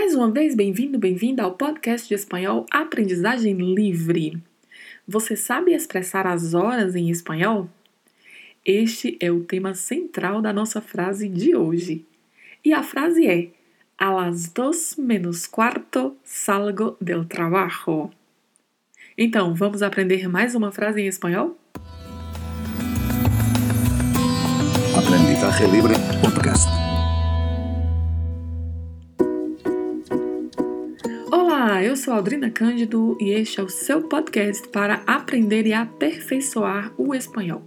Mais uma vez, bem-vindo, bem-vinda ao podcast de espanhol Aprendizagem Livre. Você sabe expressar as horas em espanhol? Este é o tema central da nossa frase de hoje. E a frase é: A las dos menos cuarto salgo del trabajo. Então, vamos aprender mais uma frase em espanhol? Aprendizaje Libre Podcast. Eu sou Aldrina Cândido e este é o seu podcast para aprender e aperfeiçoar o espanhol.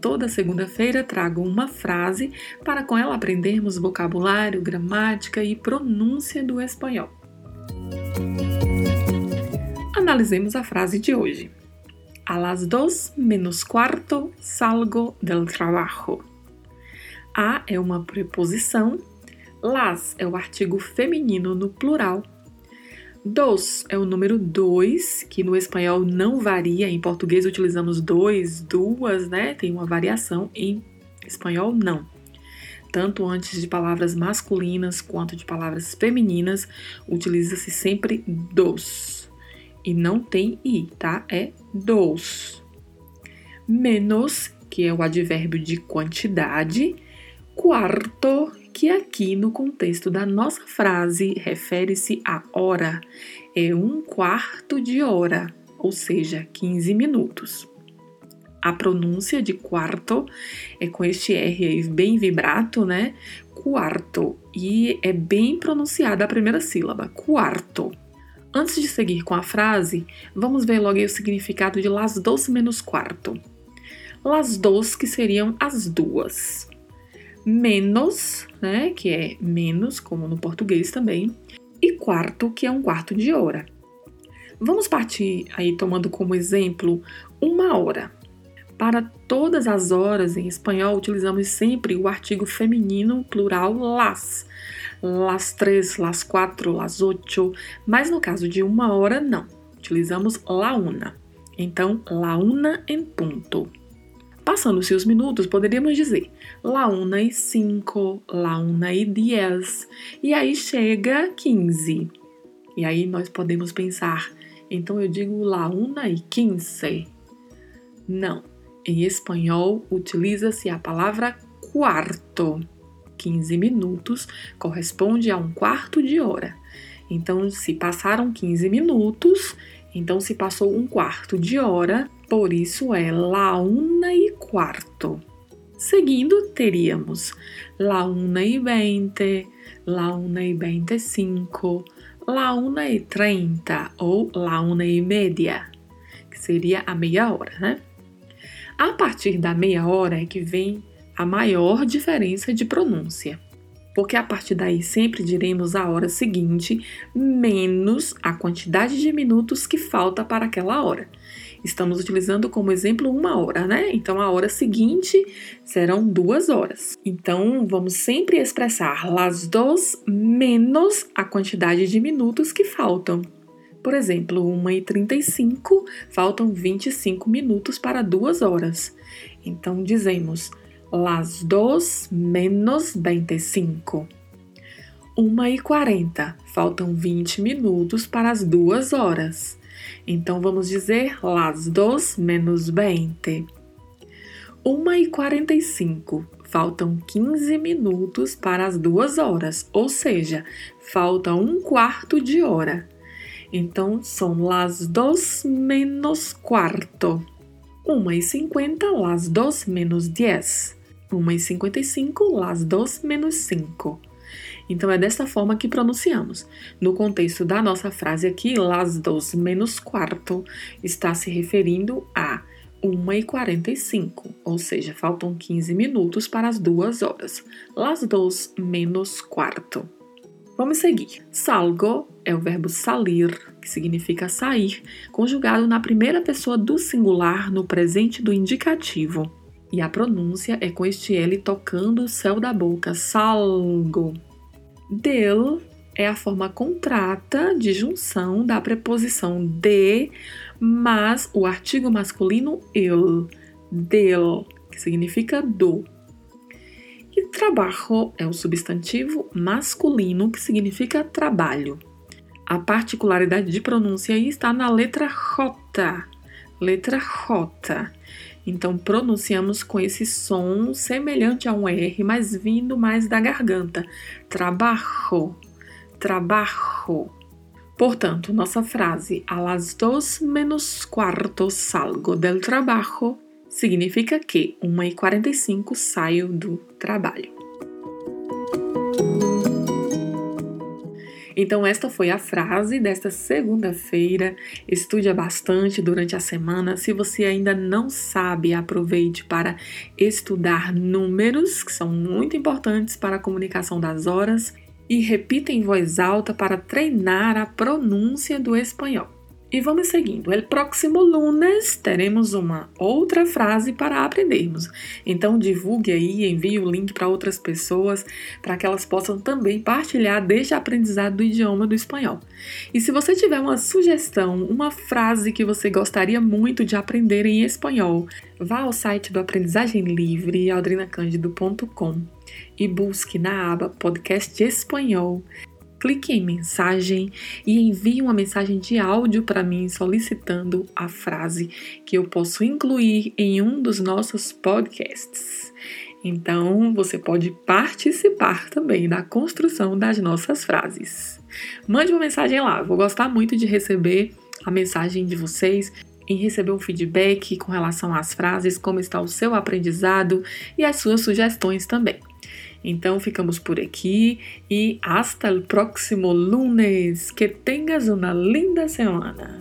Toda segunda-feira trago uma frase para com ela aprendermos vocabulário, gramática e pronúncia do espanhol. Analisemos a frase de hoje. A las dos menos cuarto salgo del trabajo. A é uma preposição, las é o artigo feminino no plural Dos é o número dois, que no espanhol não varia. Em português utilizamos dois, duas, né? Tem uma variação. Em espanhol, não. Tanto antes de palavras masculinas quanto de palavras femininas, utiliza-se sempre dos. E não tem i, tá? É dos. Menos, que é o advérbio de quantidade. Quarto, que aqui no contexto da nossa frase refere-se à hora. É um quarto de hora, ou seja, 15 minutos. A pronúncia de quarto é com este R bem vibrato, né? Quarto. E é bem pronunciada a primeira sílaba, quarto. Antes de seguir com a frase, vamos ver logo o significado de las dos menos quarto. Las dos, que seriam as duas menos, né, que é menos, como no português também, e quarto, que é um quarto de hora. Vamos partir aí tomando como exemplo uma hora. Para todas as horas em espanhol utilizamos sempre o artigo feminino plural las. Las três, las quatro, las ocho, mas no caso de uma hora não. Utilizamos la una. Então, la una en punto. Passando-se os minutos, poderíamos dizer la una e cinco, la una e diez, e aí chega 15. E aí nós podemos pensar, então eu digo la una e quince. Não, em espanhol utiliza-se a palavra quarto. 15 minutos corresponde a um quarto de hora. Então, se passaram 15 minutos, então se passou um quarto de hora por isso é la una e quarto. Seguindo, teríamos la una e veinte, la una e vinte e cinco, la una e trinta ou la una e media, que seria a meia hora, né? A partir da meia hora é que vem a maior diferença de pronúncia porque a partir daí sempre diremos a hora seguinte menos a quantidade de minutos que falta para aquela hora. Estamos utilizando como exemplo uma hora, né? Então a hora seguinte serão duas horas. Então vamos sempre expressar las dos menos a quantidade de minutos que faltam. Por exemplo, 1h35 faltam 25 minutos para duas horas. Então dizemos Las dos menos 25. 1 e 40. Faltam 20 minutos para as duas horas. Então vamos dizer las dos menos 20. 1 e 45. Faltam 15 minutos para as duas horas, ou seja, falta um quarto de hora. Então são las dos menos quarto. 1 e 50, las dos menos 10. 1h55, las 2 menos 5. Então é dessa forma que pronunciamos. No contexto da nossa frase aqui, las 2 menos quarto está se referindo a 1h45, ou seja, faltam 15 minutos para as duas horas. Las 2 menos quarto. Vamos seguir. Salgo é o verbo salir, que significa sair, conjugado na primeira pessoa do singular no presente do indicativo. E a pronúncia é com este L tocando o céu da boca, salgo. Del é a forma contrata de junção da preposição de, mas o artigo masculino el, del, que significa do. E trabalho é o substantivo masculino que significa trabalho. A particularidade de pronúncia está na letra J. Letra J. Então pronunciamos com esse som semelhante a um R, mas vindo mais da garganta. Trabajo, trabajo. Portanto, nossa frase a las dos menos cuarto salgo del trabajo significa que 1h45 saio do trabalho. Então, esta foi a frase desta segunda-feira. Estude bastante durante a semana. Se você ainda não sabe, aproveite para estudar números, que são muito importantes para a comunicação das horas, e repita em voz alta para treinar a pronúncia do espanhol. E vamos seguindo. El próximo lunes teremos uma outra frase para aprendermos. Então divulgue aí, envie o link para outras pessoas para que elas possam também partilhar deste aprendizado do idioma do espanhol. E se você tiver uma sugestão, uma frase que você gostaria muito de aprender em espanhol, vá ao site do Aprendizagem Livre, aldrinacândido.com e busque na aba Podcast Espanhol clique em mensagem e envie uma mensagem de áudio para mim solicitando a frase que eu posso incluir em um dos nossos podcasts. Então, você pode participar também da construção das nossas frases. Mande uma mensagem lá, vou gostar muito de receber a mensagem de vocês, em receber um feedback com relação às frases, como está o seu aprendizado e as suas sugestões também. Então ficamos por aqui e hasta el próximo lunes. Que tengas uma linda semana.